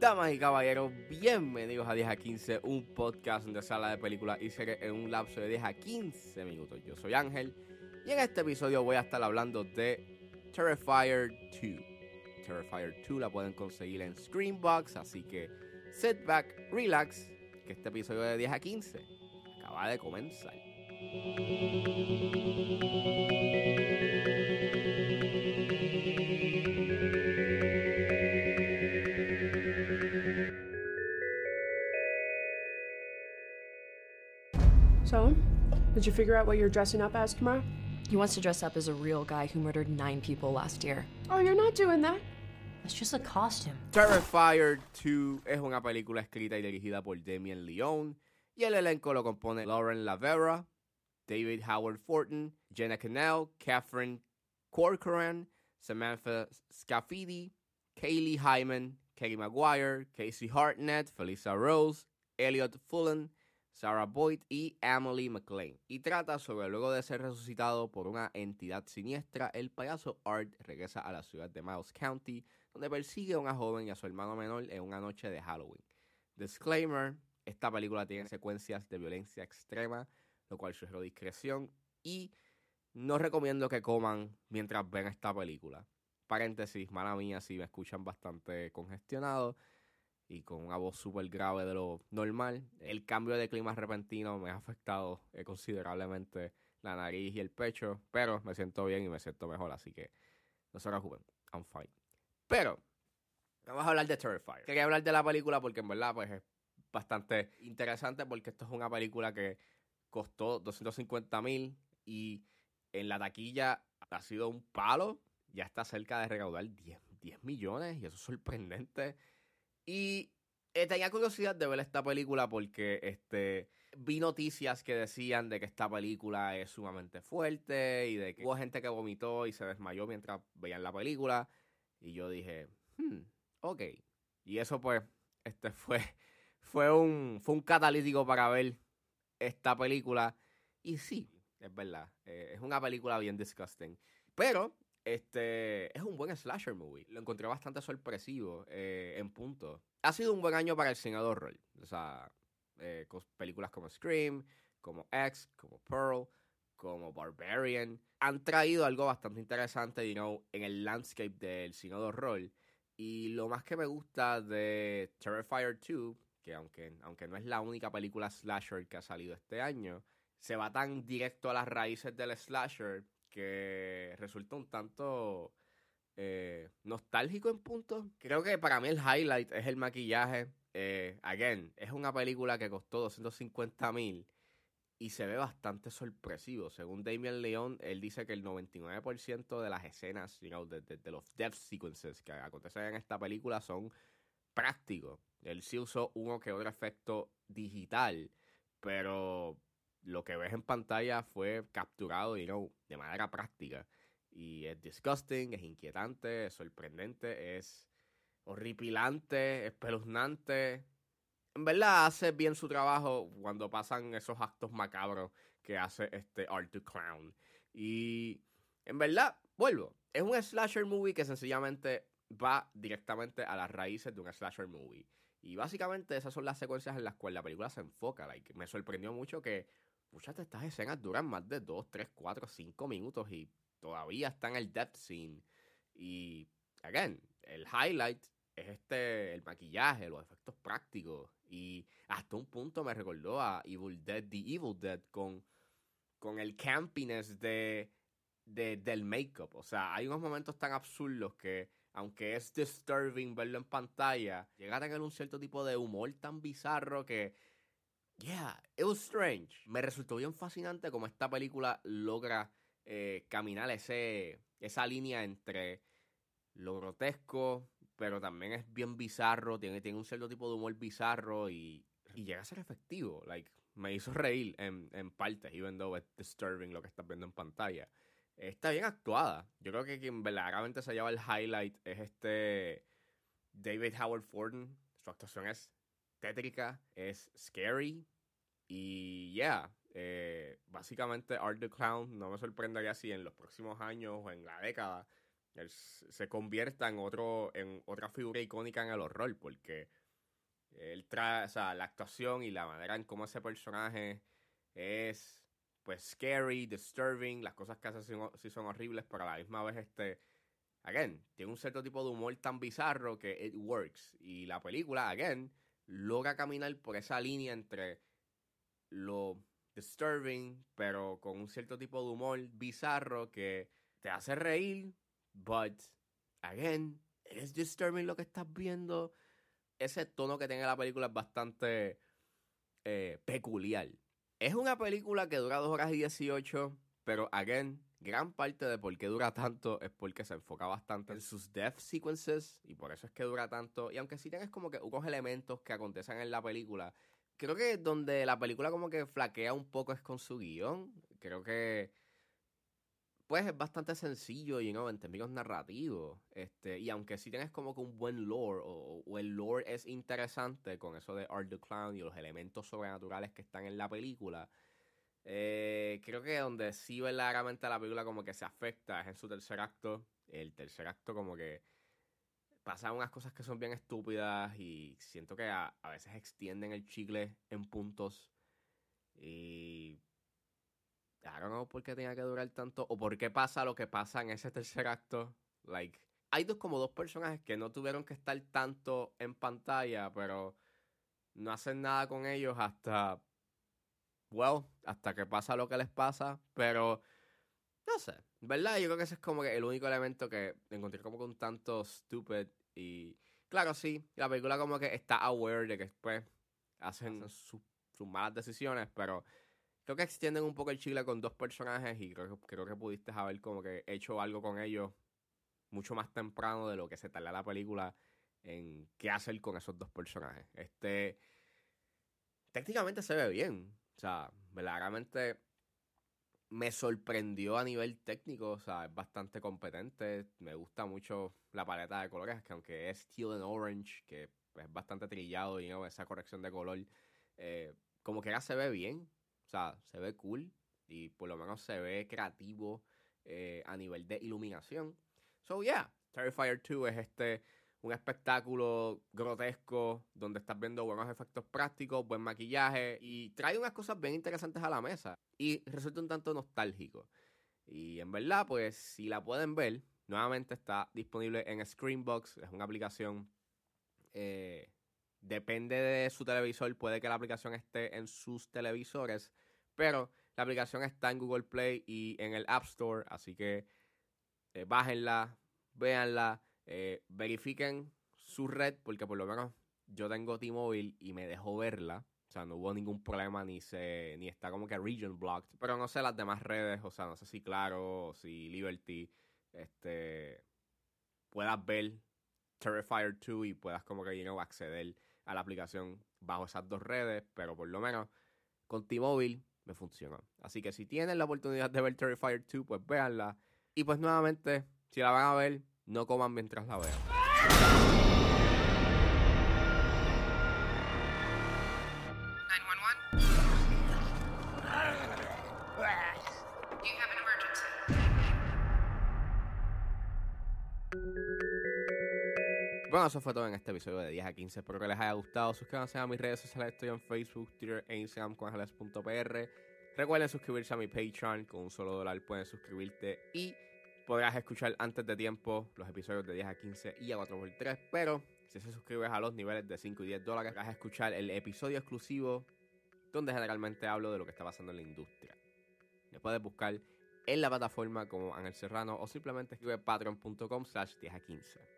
Damas y caballeros, bienvenidos a 10 a 15, un podcast de sala de películas y series en un lapso de 10 a 15 minutos. Yo soy Ángel y en este episodio voy a estar hablando de Terrifier 2. Terrifier 2 la pueden conseguir en Screenbox, así que sit back, relax, que este episodio de 10 a 15 acaba de comenzar. So, did you figure out what you're dressing up as tomorrow? He wants to dress up as a real guy who murdered nine people last year. Oh, you're not doing that. It's just a costume. Terrifier 2 es una película escrita y dirigida por Damien Leone y el elenco lo compone Lauren Lavera, David Howard Fortin, Jenna Cannell, Catherine Corcoran, Samantha Scafidi, Kaylee Hyman, Katie Maguire, Casey Hartnett, Felisa Rose, Elliot Fullen, Sarah Boyd y Emily McLean. Y trata sobre luego de ser resucitado por una entidad siniestra, el payaso Art regresa a la ciudad de Miles County, donde persigue a una joven y a su hermano menor en una noche de Halloween. Disclaimer, esta película tiene secuencias de violencia extrema, lo cual sugiero discreción y no recomiendo que coman mientras ven esta película. Paréntesis, mala mía si me escuchan bastante congestionado y con una voz súper grave de lo normal. El cambio de clima repentino me ha afectado eh, considerablemente la nariz y el pecho, pero me siento bien y me siento mejor, así que no se preocupen, I'm fine. Pero, vamos a hablar de Terrifier. Quería hablar de la película porque en verdad pues es bastante interesante porque esto es una película que costó 250 mil y en la taquilla ha sido un palo, ya está cerca de recaudar 10, 10 millones y eso es sorprendente. Y eh, tenía curiosidad de ver esta película porque este, vi noticias que decían de que esta película es sumamente fuerte y de que hubo gente que vomitó y se desmayó mientras veían la película. Y yo dije, hmm, ok. Y eso pues, este fue, fue, un, fue un catalítico para ver esta película. Y sí, es verdad, eh, es una película bien disgusting. Pero este es un buen slasher movie. Lo encontré bastante sorpresivo eh, en punto. Ha sido un buen año para el cine de horror. O sea, eh, películas como Scream, como X, como Pearl, como Barbarian. Han traído algo bastante interesante, you know, en el landscape del cine de horror. Y lo más que me gusta de Terrifier 2, que aunque, aunque no es la única película slasher que ha salido este año, se va tan directo a las raíces del slasher que resulta un tanto eh, nostálgico en punto. Creo que para mí el highlight es el maquillaje. Eh, again, es una película que costó 250 mil y se ve bastante sorpresivo. Según Damien Leon, él dice que el 99% de las escenas, de, de, los death sequences que acontecen en esta película son prácticos. Él sí usó uno que otro efecto digital, pero lo que ves en pantalla fue capturado, de manera práctica. Y es disgusting, es inquietante, es sorprendente, es horripilante, espeluznante. En verdad hace bien su trabajo cuando pasan esos actos macabros que hace este Art to Clown. Y en verdad, vuelvo, es un slasher movie que sencillamente va directamente a las raíces de un slasher movie. Y básicamente esas son las secuencias en las cuales la película se enfoca. Like, me sorprendió mucho que muchas de estas escenas duran más de 2, 3, 4, 5 minutos y todavía están en el death scene. Y, again, el highlight es este, el maquillaje, los efectos prácticos. Y hasta un punto me recordó a Evil Dead, The Evil Dead, con, con el campiness de, de, del make-up. O sea, hay unos momentos tan absurdos que, aunque es disturbing verlo en pantalla, llega a tener un cierto tipo de humor tan bizarro que Yeah, it was strange. Me resultó bien fascinante como esta película logra eh, caminar ese, esa línea entre lo grotesco, pero también es bien bizarro, tiene, tiene un cierto tipo de humor bizarro y, y llega a ser efectivo. Like, me hizo reír en, en partes, even though it's disturbing lo que estás viendo en pantalla. Está bien actuada. Yo creo que quien verdaderamente se lleva el highlight es este David Howard Forden. Su actuación es tétrica, es scary y yeah, Eh, básicamente, Art the Clown no me sorprendería si en los próximos años o en la década él se convierta en otro en otra figura icónica en el horror, porque él trae, o sea, la actuación y la manera en cómo ese personaje es pues scary, disturbing, las cosas que hace sí son horribles, pero a la misma vez este again, tiene un cierto tipo de humor tan bizarro que it works y la película again logra caminar por esa línea entre lo disturbing, pero con un cierto tipo de humor bizarro que te hace reír, but again, es disturbing lo que estás viendo. Ese tono que tiene la película es bastante eh, peculiar. Es una película que dura 2 horas y 18, pero again, gran parte de por qué dura tanto es porque se enfoca bastante en sus death sequences y por eso es que dura tanto. Y aunque sí tienes como que unos elementos que acontecen en la película, creo que donde la película como que flaquea un poco es con su guion. Creo que pues es bastante sencillo, you know, en términos narrativos. Este, y aunque sí tienes como que un buen lore, o, el lore es interesante con eso de Art the Clown y los elementos sobrenaturales que están en la película, eh, creo que donde sí verdaderamente la película como que se afecta es en su tercer acto. El tercer acto como que pasan unas cosas que son bien estúpidas y siento que a, veces extienden el chicle en puntos. Y... I don't know por qué tenía que durar tanto o por qué pasa lo que pasa en ese tercer acto. Like, hay dos como dos personajes que no tuvieron que estar tanto en pantalla, pero no hacen nada con ellos hasta well, hasta que pasa lo que les pasa, pero no sé, ¿verdad? Yo creo que ese es como que el único elemento que encontré como un tanto stupid y claro, sí, la película como que está aware de que después hacen sus malas decisiones, pero creo que extienden un poco el chile con dos personajes y creo creo que pudiste haber como que hecho algo con ellos mucho más temprano de lo que se tarda la película en qué hacer con esos dos personajes. Este técnicamente se ve bien. O sea, verdaderamente me sorprendió a nivel técnico, o sea, es bastante competente. Me gusta mucho la paleta de colores, que aunque es teal and orange, que es bastante trillado y esa corrección de color, eh, como que ya se ve bien, o sea, se ve cool y por lo menos se ve creativo eh, a nivel de iluminación. So, yeah, Terrifier 2 es este un espectáculo grotesco donde estás viendo buenos efectos prácticos, buen maquillaje y trae unas cosas bien interesantes a la mesa y resulta un tanto nostálgico. Y en verdad, pues si la pueden ver, nuevamente está disponible en Screenbox, es una aplicación, eh, depende de su televisor, puede que la aplicación esté en sus televisores, pero la aplicación está en Google Play y en el App Store, así que eh, bájenla, véanla eh, verifiquen su red, porque por lo menos yo tengo T-Mobile y me dejó verla. O sea, no hubo ningún problema ni se ni está como que region blocked. Pero no sé las demás redes, o sea, no sé si Claro si Liberty este puedas ver Terrifier 2 y puedas como que you acceder a la aplicación bajo esas dos redes, pero por lo menos con T-Mobile me funciona. Así que si tienen la oportunidad de ver Terrifier 2, pues véanla. Y pues nuevamente, si la van a ver, no coman mientras la vean. Bueno, eso fue todo en este episodio de 10 a 15. Espero que les haya gustado. Suscríbanse a mis redes sociales. Estoy en Facebook, Twitter e Instagram con Recuerden suscribirse a mi Patreon. Con un solo dólar pueden suscribirte y podrás escuchar antes de tiempo los episodios de 10 a 15 y a 4x3, pero si se suscribes a los niveles de 5 y 10 dólares, vas a escuchar el episodio exclusivo donde generalmente hablo de lo que está pasando en la industria. Me puedes buscar en la plataforma como Ángel Serrano o simplemente escribe patreon.com slash 10 a 15.